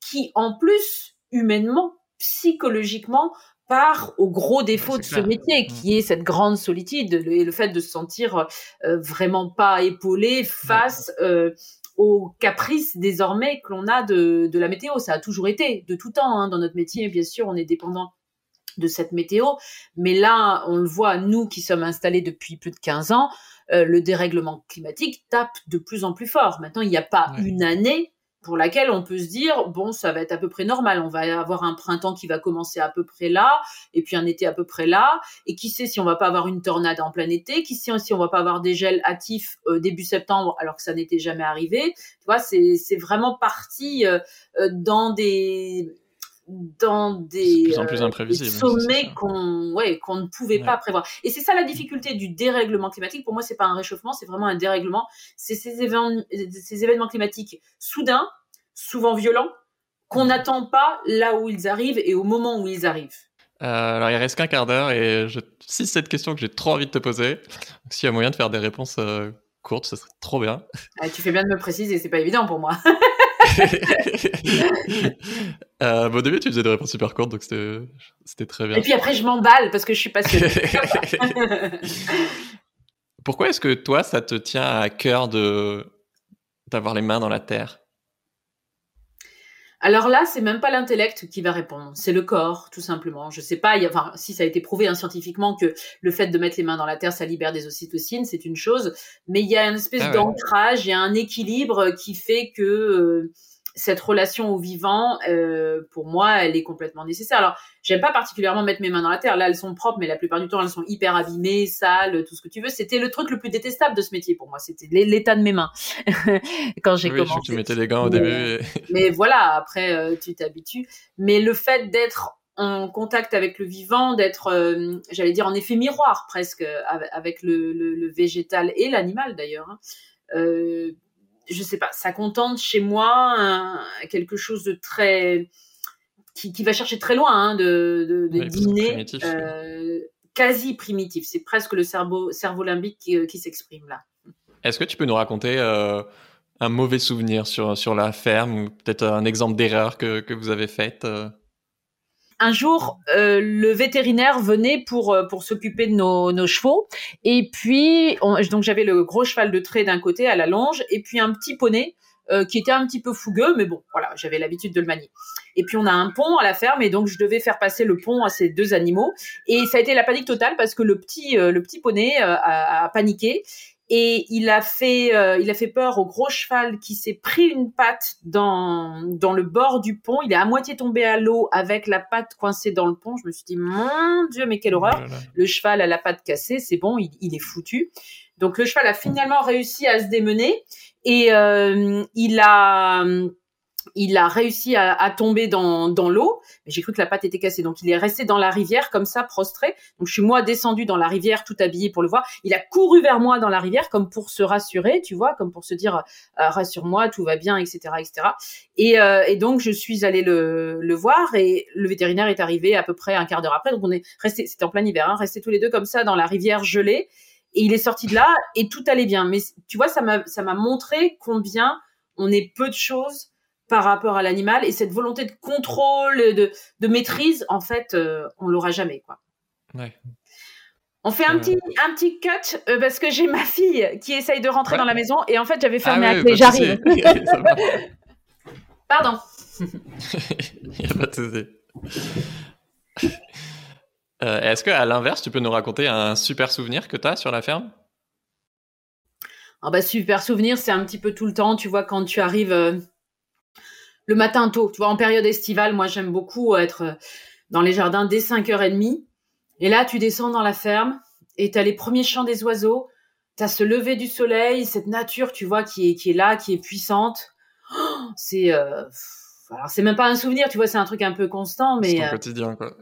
qui, en plus, humainement, psychologiquement, part au gros défaut de ce métier, mmh. qui est cette grande solitude et le fait de se sentir euh, vraiment pas épaulé face euh, aux caprices désormais que l'on a de, de, la météo. Ça a toujours été, de tout temps, hein, dans notre métier, bien sûr, on est dépendant de cette météo. Mais là, on le voit, nous qui sommes installés depuis plus de 15 ans, euh, le dérèglement climatique tape de plus en plus fort. Maintenant, il n'y a pas une année pour laquelle on peut se dire bon ça va être à peu près normal on va avoir un printemps qui va commencer à peu près là et puis un été à peu près là et qui sait si on va pas avoir une tornade en plein été qui sait si on va pas avoir des gels hâtifs euh, début septembre alors que ça n'était jamais arrivé. Tu vois c'est c'est vraiment parti euh, euh, dans des dans des, sommets qu'on ouais, qu'on ne pouvait pas prévoir. Et c'est ça la difficulté du dérèglement climatique. Pour moi, c'est pas un réchauffement, c'est vraiment un dérèglement. C'est ces événements, ces événements climatiques soudains, souvent violents, qu'on n'attend pas là où ils arrivent et au moment où ils arrivent. Euh, alors, il reste qu'un quart d'heure et je... si cette question que j'ai trop envie de te poser, s'il y a moyen de faire des réponses euh, courtes, ce serait trop bien. Ah, tu fais bien de me préciser, c'est pas évident pour moi. euh, au début, tu faisais des réponses super courtes, donc c'était très bien. Et puis après, je m'emballe parce que je suis passionnée. Pourquoi est-ce que toi, ça te tient à cœur de d'avoir les mains dans la terre? Alors là, c'est même pas l'intellect qui va répondre, c'est le corps, tout simplement. Je sais pas, y a, enfin, si ça a été prouvé hein, scientifiquement que le fait de mettre les mains dans la terre, ça libère des ocytocines, c'est une chose, mais il y a une espèce ah d'ancrage, il y a un équilibre qui fait que euh, cette relation au vivant, euh, pour moi, elle est complètement nécessaire. Alors, j'aime pas particulièrement mettre mes mains dans la terre. Là, elles sont propres, mais la plupart du temps, elles sont hyper abîmées, sales, tout ce que tu veux. C'était le truc le plus détestable de ce métier pour moi. C'était l'état de mes mains quand j'ai oui, commencé. Tu mettais les gants au début. mais voilà, après, euh, tu t'habitues. Mais le fait d'être en contact avec le vivant, d'être, euh, j'allais dire, en effet miroir presque avec le, le, le végétal et l'animal d'ailleurs. Hein. Euh, je sais pas, ça contente chez moi quelque chose de très qui, va chercher très loin hein, de, de, dîner euh, quasi primitif. C'est presque le cerveau, cerveau limbique qui, euh, s'exprime là. Est-ce que tu peux nous raconter euh, un mauvais souvenir sur, sur la ferme ou peut-être un exemple d'erreur que, que vous avez faite un jour, euh, le vétérinaire venait pour euh, pour s'occuper de nos, nos, chevaux. Et puis, donc j'avais le gros cheval de trait d'un côté à la longe, et puis un petit poney euh, qui était un petit peu fougueux, mais bon, voilà, j'avais l'habitude de le manier. Et puis on a un pont à la ferme, et donc je devais faire passer le pont à ces deux animaux. Et ça a été la panique totale parce que le petit le petit poney a, a paniqué et il a fait euh, il a fait peur au gros cheval qui s'est pris une patte dans dans le bord du pont. Il est à moitié tombé à l'eau avec la patte coincée dans le pont. Je me suis dit mon dieu mais quelle horreur. Le cheval a la patte cassée, c'est bon, il, il, est foutu. Donc le cheval a finalement réussi à se démener et euh, il a il a réussi à, tomber dans, dans l'eau, mais j'ai cru que la patte était cassée. Donc il est resté dans la rivière comme ça, prostré. Donc je suis moi descendu dans la rivière, tout habillé pour le voir. Il a couru vers moi dans la rivière comme pour se rassurer, tu vois, comme pour se dire euh, rassure-moi, tout va bien, etc., etc. Et, euh, et donc je suis allée le, le voir et le vétérinaire est arrivé à peu près un quart d'heure après. Donc on est resté, c'était en plein hiver, hein, resté tous les deux comme ça dans la rivière gelée. Et il est sorti de là et tout allait bien. Mais tu vois, ça m'a ça m'a montré combien on est peu de choses par rapport à l'animal et cette volonté de contrôle, de, de maîtrise, en fait, euh, on l'aura jamais, quoi. On fait un petit, un petit cut euh, parce que j'ai ma fille qui essaye de rentrer dans la maison et en fait j'avais fermé ah, clé. J'arrive. Pardon. Il n'y a pas de souci. Est-ce que à l'inverse, tu peux nous raconter un super souvenir que tu as sur la ferme? Ah bah super souvenir, c'est un petit peu tout le temps, tu vois, quand tu arrives le matin tôt, tu vois, en période estivale, moi j'aime beaucoup être dans les jardins dès 5h30. Et là, tu descends dans la ferme et tu as les premiers chants des oiseaux, tu as ce lever du soleil, cette nature, tu vois, qui est, qui est là, qui est puissante. Oh, c'est euh, alors c'est même pas un souvenir, tu vois, c'est un truc un peu constant, mais c'est euh, quotidien quoi.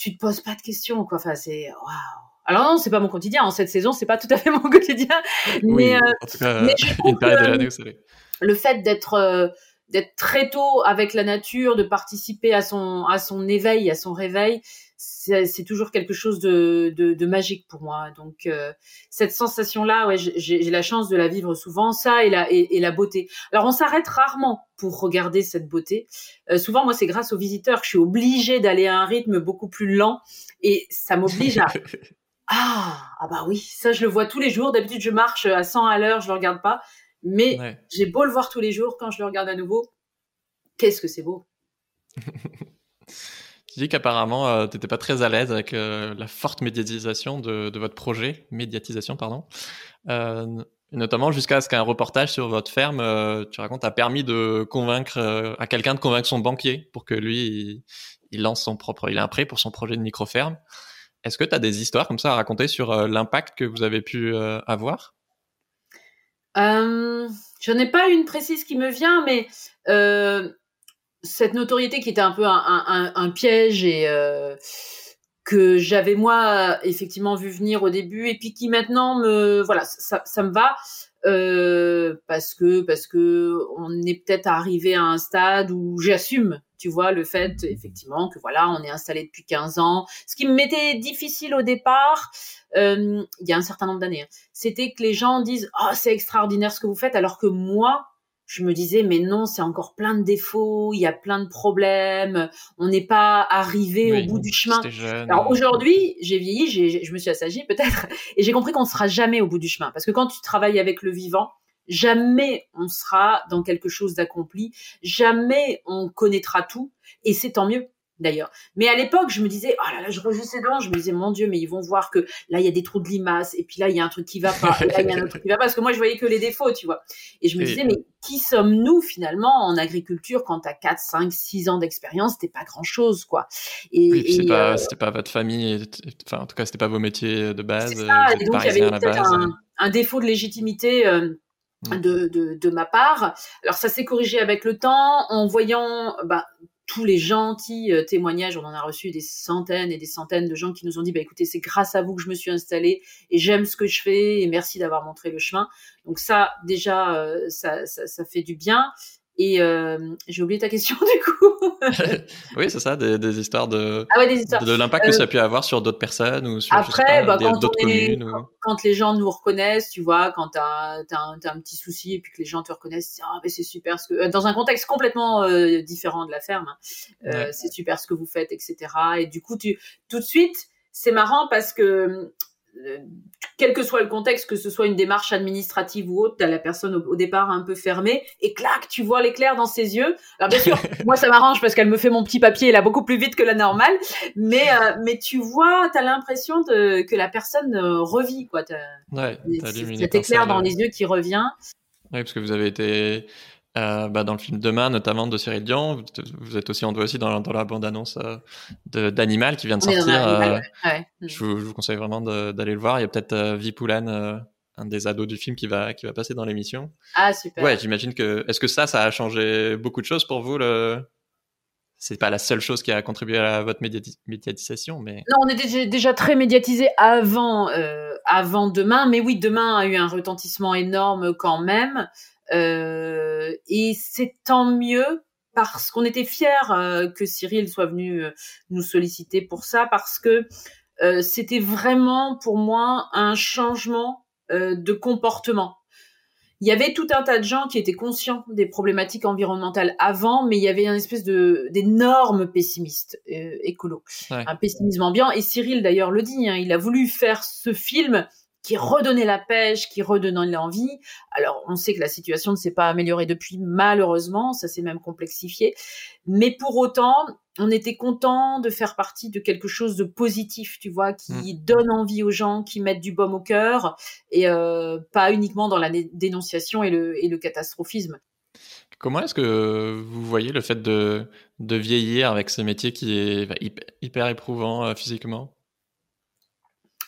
Tu, te poses pas de questions quoi. Enfin, c'est waouh. Alors non, c'est pas mon quotidien. En cette saison, c'est pas tout à fait mon quotidien. mais, euh, en tout cas, une période de l'année où Le fait d'être euh, d'être très tôt avec la nature, de participer à son à son éveil, à son réveil, c'est toujours quelque chose de, de, de, magique pour moi. Donc euh, cette sensation-là, ouais, j'ai la chance de la vivre souvent, ça et la et, la beauté. Alors on s'arrête rarement pour regarder cette beauté. Euh, souvent, moi, c'est grâce aux visiteurs que je suis obligée d'aller à un rythme beaucoup plus lent et ça m'oblige à ah ah bah oui, ça je le vois tous les jours. D'habitude, je marche à 100 à l'heure, je le regarde pas. Mais j'ai beau le voir tous les jours, quand je le regarde à nouveau, qu'est-ce que c'est beau. tu dis qu'apparemment, euh, tu n'étais pas très à l'aise avec euh, la forte médiatisation de, votre projet, médiatisation, pardon. Euh, notamment jusqu'à ce qu'un reportage sur votre ferme, tu racontes, a permis de convaincre à quelqu'un de convaincre son banquier pour que lui, il, lance son propre, il a un prêt pour son projet de micro-ferme. Est-ce que tu as des histoires comme ça à raconter sur l'impact que vous avez pu avoir? Euh, je n'ai pas une précise qui me vient, mais euh, cette notoriété qui était un peu un, piège et euh, que j'avais moi effectivement vu venir au début et puis qui maintenant me voilà ça, ça me va euh, parce que parce que on est peut-être arrivé à un stade où j'assume tu vois le fait effectivement que voilà on est installé depuis 15 ans. Ce qui me mettait difficile au départ euh, il y a un certain nombre d'années hein, c'était que les gens disent oh c'est extraordinaire ce que vous faites alors que moi je me disais mais non c'est encore plein de défauts il y a plein de problèmes on n'est pas arrivé au bout du chemin. alors aujourd'hui j'ai vieilli je me suis assagie peut-être et j'ai compris qu'on ne sera jamais au bout du chemin. Parce que quand tu travailles avec le vivant jamais on sera dans quelque chose d'accompli jamais on connaîtra tout et c'est tant mieux d'ailleurs. Mais à l'époque, je me disais, oh là là, je rejouissais devant, je me disais, mon Dieu, mais ils vont voir que là, il y a des trous de limaces, et puis là, il y a un truc qui va pas, et là, il y a un autre truc qui va pas, parce que moi, je voyais que les défauts, tu vois. Et je me disais, mais qui sommes-nous, finalement, en agriculture, quand t'as 4, 5, 6 ans d'expérience, c'était pas grand-chose, quoi. Et, oui, c'était pas, euh, pas, votre famille, enfin, en tout cas, c'était pas vos métiers de base. Ça, et donc, il y avait peut-être un, un, défaut de légitimité, euh, mmh. de, de, de, ma part. Alors ça s'est corrigé avec le temps en voyant bah, tous les gentils euh, témoignages, on en a reçu des centaines et des centaines de gens qui nous ont dit bah écoutez, c'est grâce à vous que je me suis installée et j'aime ce que je fais et merci d'avoir montré le chemin. Donc ça déjà euh, ça, ça, ça, fait du bien et euh, j'ai oublié ta question du coup. oui, c'est ça, des, des, histoires de, ah ouais, des histoires. de l'impact que ça a pu avoir sur d'autres personnes ou sur Après, bah, quand, communes, quand les gens nous reconnaissent, tu vois, quand tu as, un, un, petit souci et puis que les gens te reconnaissent, ah, mais c'est super ce que dans un contexte complètement euh, différent de la ferme, hein, euh, c'est super ce que vous faites, etc. Et du coup, tu tout de suite, c'est marrant parce que euh, quel que soit le contexte, que ce soit une démarche administrative ou autre, tu as la personne au, départ un peu fermée, et clac, tu vois l'éclair dans ses yeux. Alors bien sûr, moi ça m'arrange parce qu'elle me fait mon petit papier là beaucoup plus vite que la normale, mais euh, mais tu vois, tu as l'impression de, que la personne euh, revit quoi. Ouais, cet éclair dans les yeux qui revient. Oui, parce que vous avez été euh, bah, dans le film Demain, notamment de Cyril Dion. Vous êtes aussi, on doit aussi dans, dans la bande-annonce euh, d'Animal qui vient de sortir. Euh, je, vous, conseille vraiment d'aller le voir. Il y a peut-être Vie Poulane, un des ados du film, qui va, qui va passer dans l'émission. Ah, super. Ouais, j'imagine que. Est-ce que ça, ça a changé beaucoup de choses pour vous le... C'est pas la seule chose qui a contribué à votre médiatisation, mais. Non, on était déjà très médiatisé avant, avant Demain, mais oui, Demain a eu un retentissement énorme quand même. Euh, et c'est tant mieux parce qu'on était fiers euh, que Cyril soit venu euh, nous solliciter pour ça, parce que c'était vraiment pour moi un changement de comportement. Il y avait tout un tas de gens qui étaient conscients des problématiques environnementales avant, mais il y avait une espèce de d'énorme pessimiste écolo, un pessimisme ambiant. Et Cyril d'ailleurs le dit, hein, il a voulu faire ce film qui redonnait la pêche, qui redonnait l'envie. Alors, on sait que la situation ne s'est pas améliorée depuis, malheureusement, ça s'est même complexifié. Mais pour autant, on était content de faire partie de quelque chose de positif, tu vois, qui mmh. donne envie aux gens, qui mettent du baume au cœur, et euh, pas uniquement dans la dénonciation et le, et le catastrophisme. Comment est-ce que vous voyez le fait de, de vieillir avec ce métier qui est bah, hyper, éprouvant euh, physiquement?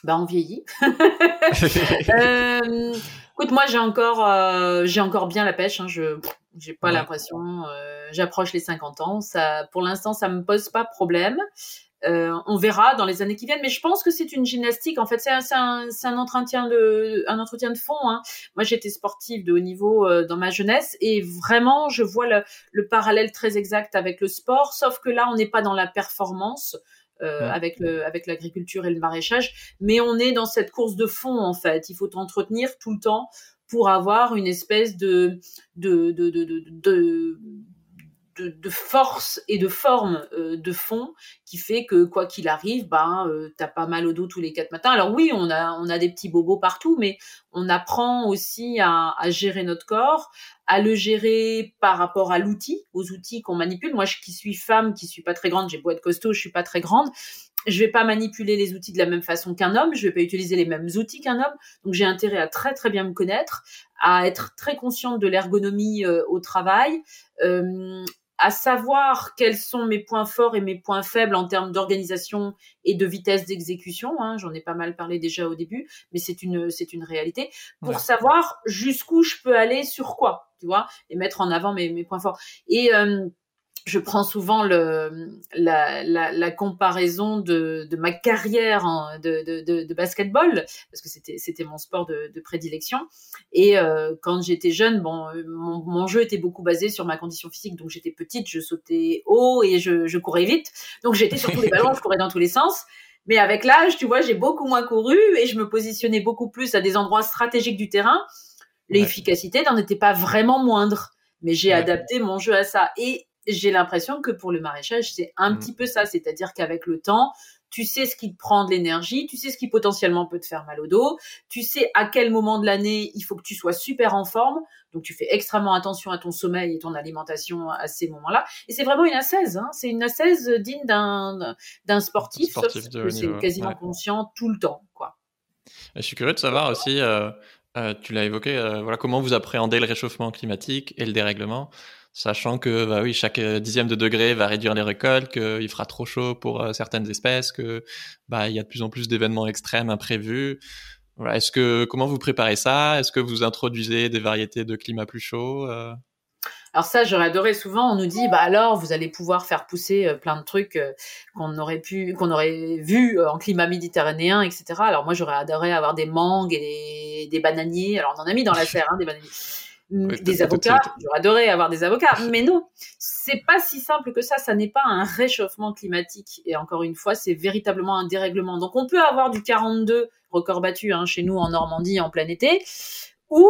Bah, on vieillit. euh, écoute, moi j'ai encore, euh, j'ai encore bien la pêche. Hein, je j'ai pas l'impression. Euh, j'approche les 50 ans. Ça, pour l'instant, ça me pose pas problème. Euh, on verra dans les années qui viennent, mais je pense que c'est une gymnastique. En fait, c'est un, un, un, entretien de, un entretien de fond. Hein. Moi, j'étais sportive de haut niveau dans ma jeunesse, et vraiment, je vois le, le, parallèle très exact avec le sport, sauf que là, on n'est pas dans la performance. Euh, avec le, avec l'agriculture et le maraîchage, mais on est dans cette course de fond en fait. Il faut t'entretenir tout le temps pour avoir une espèce de de de de, de, de force et de forme euh, de fond qui fait que quoi qu'il arrive, ben euh, t'as pas mal au dos tous les quatre matins. Alors oui, on a on a des petits bobos partout, mais on apprend aussi à, à gérer notre corps, à le gérer par rapport à l'outil, aux outils qu'on manipule. Moi, je, qui suis femme, qui suis pas très grande, j'ai beau être costaud, je suis pas très grande. Je vais pas manipuler les outils de la même façon qu'un homme, je vais pas utiliser les mêmes outils qu'un homme. Donc j'ai intérêt à très très bien me connaître, à être très consciente de l'ergonomie euh, au travail, euh, à savoir quels sont mes points forts et mes points faibles en termes d'organisation et de vitesse d'exécution. Hein, J'en ai pas mal parlé déjà au début, mais c'est une c'est une réalité pour savoir jusqu'où je peux aller sur quoi, tu vois, et mettre en avant mes, mes points forts. Et euh, je prends souvent le, la, la, la comparaison de, de, ma carrière en, de, de, de, basketball parce que c'était c'était mon sport de, prédilection. Et euh, quand j'étais jeune bon mon, mon, jeu était beaucoup basé sur ma condition physique. Donc j'étais petite je sautais haut et je, je courais vite. Donc j'étais sur tous les ballons je courais dans tous les sens. Mais avec l'âge tu vois j'ai beaucoup moins couru et je me positionnais beaucoup plus à des endroits stratégiques du terrain. L'efficacité n'en était pas vraiment moindre mais j'ai adapté mon jeu à ça. Et j'ai l'impression que pour le maraîchage, c'est un mm. petit peu ça. C'est-à-dire qu'avec le temps, tu sais ce qui te prend de l'énergie, tu sais ce qui potentiellement peut te faire mal au dos, tu sais à quel moment de l'année il faut que tu sois super en forme. Donc tu fais extrêmement attention à ton sommeil et ton alimentation à ces moments-là. Et c'est vraiment une assaise, hein. c'est une assaise digne d'un d'un sportif, sportif c'est quasiment conscient tout le temps, quoi. Je suis curieux de savoir aussi, euh, euh, tu l'as évoqué, euh, voilà comment vous appréhendez le réchauffement climatique et le dérèglement sachant que bah oui, chaque euh, dixième de degré va réduire les récoltes, qu'il fera trop chaud pour euh, certaines espèces, que bah il y a de plus en plus d'événements extrêmes imprévus. Voilà, est-ce que comment vous préparez ça? Est-ce que vous introduisez des variétés de climat plus chaud euh? Alors ça, j'aurais adoré. Souvent, on nous dit, bah alors, vous allez pouvoir faire pousser plein de trucs qu'on aurait pu, qu'on aurait vu en climat méditerranéen, etc. Alors moi, j'aurais adoré avoir des mangues et des, bananiers. Alors on en a mis dans la serre, hein, des bananiers des avocats. J'aurais adoré avoir des avocats, mais non, c'est pas si simple que ça. Ça n'est pas un réchauffement climatique. Et encore une fois, c'est véritablement un dérèglement. Donc, on peut avoir du 42 record battu hein, chez nous en Normandie en plein été, ou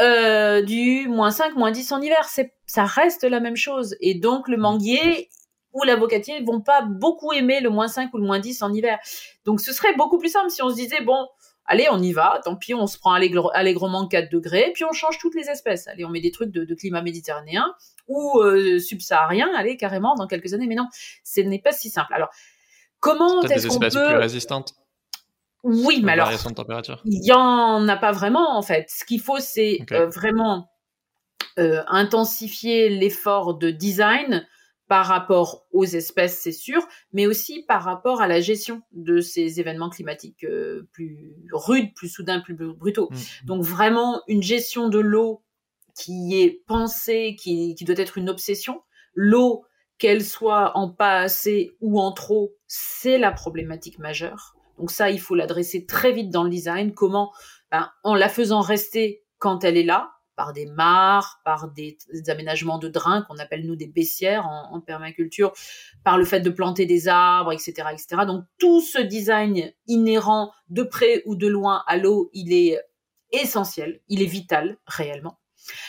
euh, du moins 5, moins 10 en hiver. Ça reste la même chose. Et donc, le manguier ou l'avocatier vont pas beaucoup aimer le moins 5 ou le moins 10 en hiver. Donc, ce serait beaucoup plus simple si on se disait, bon, allez, on y va, tant pis, on se prend allègrement 4 degrés, puis on change toutes les espèces. Allez, on met des trucs de, climat méditerranéen ou euh, subsaharien, allez, carrément, dans quelques années. Mais non, ce n'est pas si simple. Alors, comment est-ce qu'on peut... des espèces plus résistantes oui, mais alors, il y en a pas vraiment en fait. Ce qu'il faut, c'est euh, vraiment euh, intensifier l'effort de design par rapport aux espèces, c'est sûr, mais aussi par rapport à la gestion de ces événements climatiques euh, plus rudes, plus soudains, plus brutaux. Mmh. Donc vraiment une gestion de l'eau qui est pensée, qui, qui doit être une obsession. L'eau, qu'elle soit en pas assez ou en trop, c'est la problématique majeure. Donc ça, il faut l'adresser très vite dans le design. Comment ben, En la faisant rester quand elle est là, par des mares, par des, aménagements de drains qu'on appelle nous des baissières en, permaculture, par le fait de planter des arbres, etc., etc. Donc tout ce design inhérent de près ou de loin à l'eau, il est essentiel, il est vital réellement.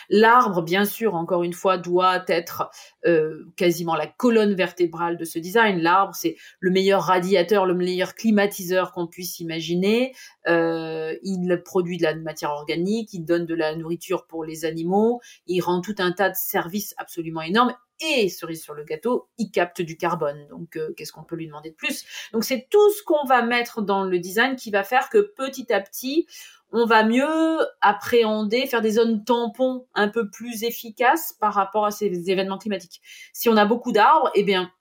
L'arbre, bien sûr, encore une fois, doit être euh, quasiment la colonne vertébrale de ce design. L'arbre, c'est le meilleur radiateur, le meilleur climatiseur qu'on puisse imaginer. Euh, il produit de la matière organique, il donne de la nourriture pour les animaux, il rend tout un tas de services absolument énormes et cerise sur le gâteau, il capte du carbone. Donc, euh, qu'est-ce qu'on peut lui demander de plus? Donc, c'est tout ce qu'on va mettre dans le design qui va faire que petit à petit, on va mieux appréhender, faire des zones tampons un peu plus efficaces par rapport à ces événements climatiques. Si on a beaucoup d'arbres, eh bien,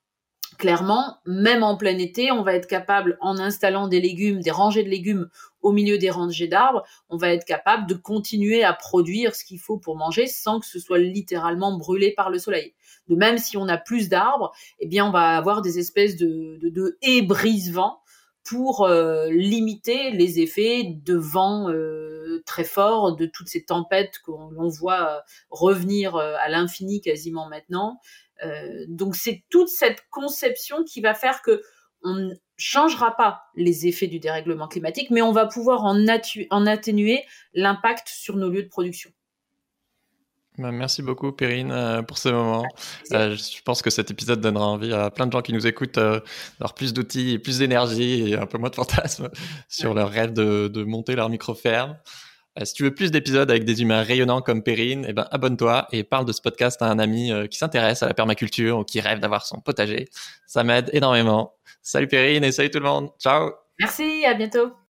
clairement, même en plein été, on va être capable, en installant des légumes, des rangées de légumes au milieu des rangées d'arbres, on va être capable de continuer à produire ce qu'il faut pour manger sans que ce soit littéralement brûlé par le soleil. De même, si on a plus d'arbres, eh bien, on va avoir des espèces de, de, de haies brise-vent pour euh, limiter les effets de vent euh, très forts, de toutes ces tempêtes qu'on voit euh, revenir à l'infini quasiment maintenant. donc c'est toute cette conception qui va faire que on ne changera pas les effets du dérèglement climatique, mais on va pouvoir en atténuer l'impact sur nos lieux de production. Bah, merci beaucoup, Perrine, euh, pour ce moment. Euh, je pense que cet épisode donnera envie à plein de gens qui nous écoutent euh, d'avoir plus d'outils, plus d'énergie et un peu moins de fantasmes sur leur rêve de, monter leur micro-ferme. si tu veux plus d'épisodes avec des humains rayonnants comme Perrine, eh ben, abonne-toi et parle de ce podcast à un ami qui s'intéresse à la permaculture ou qui rêve d'avoir son potager. Ça m'aide énormément. Salut Perrine et salut tout le monde. Ciao. Merci, à bientôt.